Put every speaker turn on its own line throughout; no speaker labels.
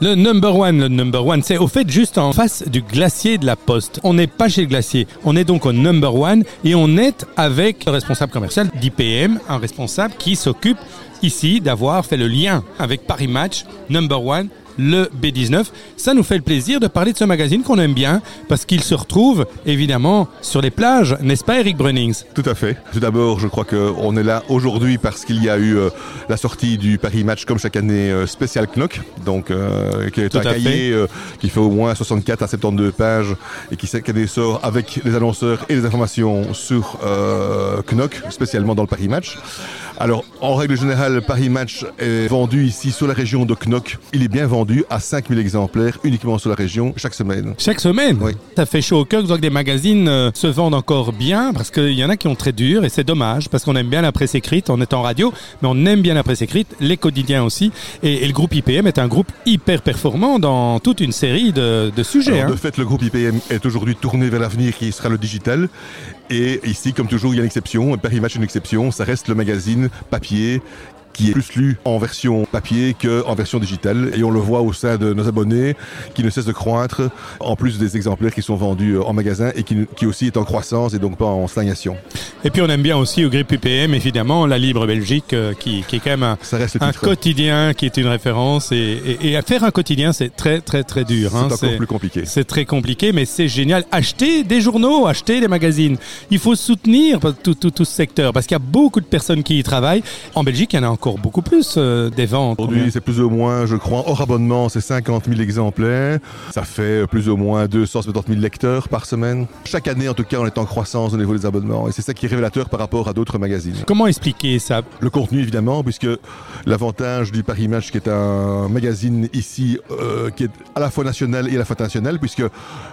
Le number one, le number one, c'est au fait juste en face du glacier de la Poste. On n'est pas chez le glacier, on est donc au number one et on est avec le responsable commercial d'IPM, un responsable qui s'occupe ici d'avoir fait le lien avec Paris Match, number one, le B19. Ça nous fait le plaisir de parler de ce magazine qu'on aime bien parce qu'il se retrouve évidemment sur les plages, n'est-ce pas Eric Brunings
Tout à fait. Tout d'abord, je crois qu'on est là aujourd'hui parce qu'il y a eu euh, la sortie du Paris Match comme chaque année euh, spécial Knock, donc euh, qui est
Tout
un cahier euh, qui fait au moins 64 à 72 pages et qui chaque année sort avec les annonceurs et les informations sur Knock, spécialement dans le Paris Match. Alors, en règle générale, Paris Match est vendu ici sur la région de Knock. Il est bien vendu à 5000 exemplaires uniquement sur la région chaque semaine.
Chaque semaine?
Oui.
Ça fait chaud au cœur, que des magazines euh, se vendent encore bien parce qu'il y en a qui ont très dur et c'est dommage parce qu'on aime bien la presse écrite, on est en radio, mais on aime bien la presse écrite, les quotidiens aussi. Et, et le groupe IPM est un groupe hyper performant dans toute une série de, de sujets.
Alors,
hein.
de fait, le groupe IPM est aujourd'hui tourné vers l'avenir qui sera le digital. Et ici, comme toujours, il y a une exception. Paris Match une exception. Ça reste le magazine papier qui est plus lu en version papier qu'en version digitale. Et on le voit au sein de nos abonnés qui ne cessent de croître, en plus des exemplaires qui sont vendus euh, en magasin et qui, qui aussi est en croissance et donc pas en stagnation.
Et puis on aime bien aussi au groupe IPM, évidemment, la Libre Belgique euh, qui, qui est quand même un,
Ça reste le
un quotidien qui est une référence. Et, et, et à faire un quotidien, c'est très très très dur.
C'est
hein.
encore plus compliqué.
C'est très compliqué, mais c'est génial. Achetez des journaux, achetez des magazines. Il faut soutenir tout, tout, tout ce secteur parce qu'il y a beaucoup de personnes qui y travaillent. En Belgique, il y en a encore beaucoup plus euh, des ventes.
Aujourd'hui, c'est plus ou moins, je crois, hors abonnement, c'est 50 000 exemplaires. Ça fait plus ou moins 270 000 lecteurs par semaine. Chaque année, en tout cas, on est en croissance au niveau des abonnements. Et c'est ça qui est révélateur par rapport à d'autres magazines.
Comment expliquer ça?
Le contenu, évidemment, puisque l'avantage du Paris Match, qui est un magazine ici, euh, qui est à la fois national et à la fois international, puisque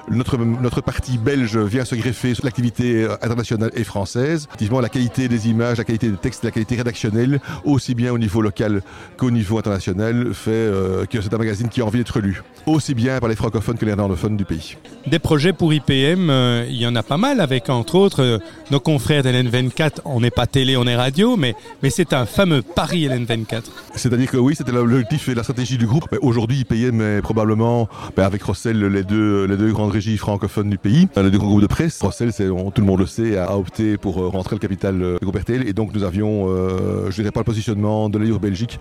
notre, notre partie belge vient se greffer sur l'activité euh, internationale et française. Effectivement, la qualité des images, la qualité des textes, la qualité rédactionnelle, aussi bien au niveau local qu'au niveau international, fait euh, que c'est un magazine qui a envie d'être lu, aussi bien par les francophones que les néerlandophones du pays.
Des projets pour IPM, euh, il y en a pas mal avec, entre autres, euh, nos confrères d'LN24. On n'est pas télé, on est radio, mais, mais c'est un fameux Paris LN24.
C'est-à-dire que oui, c'était l'objectif et la stratégie du groupe. Aujourd'hui, IPM est probablement, ben, avec Rossel, les deux, les deux grandes régies francophones du pays, les deux grands groupes de presse. Rossel, on- tout le monde le sait, a opté pour euh, rentrer le capital euh, du groupe RTL. Et donc, nous avions, euh, je dirais pas le positionnement de la Libre Belgique,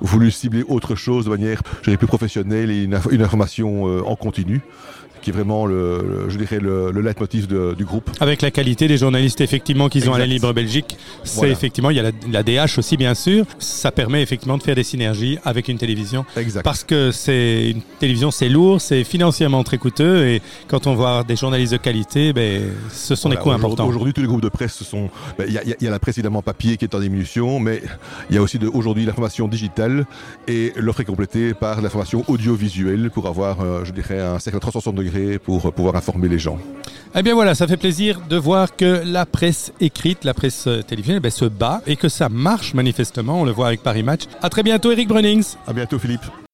voulu cibler autre chose de manière, je dirais, plus professionnelle et une, inf- une information euh, en continu, qui est vraiment, le, le- je dirais, le, le leitmotiv de- du groupe.
Avec la qualité des journalistes effectivement qu'ils ont à la. Libre Belgique, c'est
Voilà.
effectivement, il y a la, la DH aussi bien sûr, ça permet effectivement de faire des synergies avec une télévision.
Exact.
Parce que c'est une télévision, c'est lourd, c'est financièrement très coûteux et quand on voit des journalistes de qualité, ben, ce sont des
Voilà,
coûts
aujourd'hui-
importants.
Aujourd'hui, tous les groupes de presse ben, Il y, a- il y il y a la presse évidemment papier qui est en diminution, mais il y a aussi de- aujourd'hui l'information digitale et l'offre est complétée par l'information audiovisuelle pour avoir, euh, je dirais, un cercle 360 degrés pour euh, pouvoir informer les gens.
Eh bien voilà, ça fait plaisir de voir que la presse écrite, la presse euh, télévisuelle, ben, se bat et que ça marche manifestement. On le voit avec Paris Match. À très bientôt, Eric Brunings.
À bientôt, Philippe.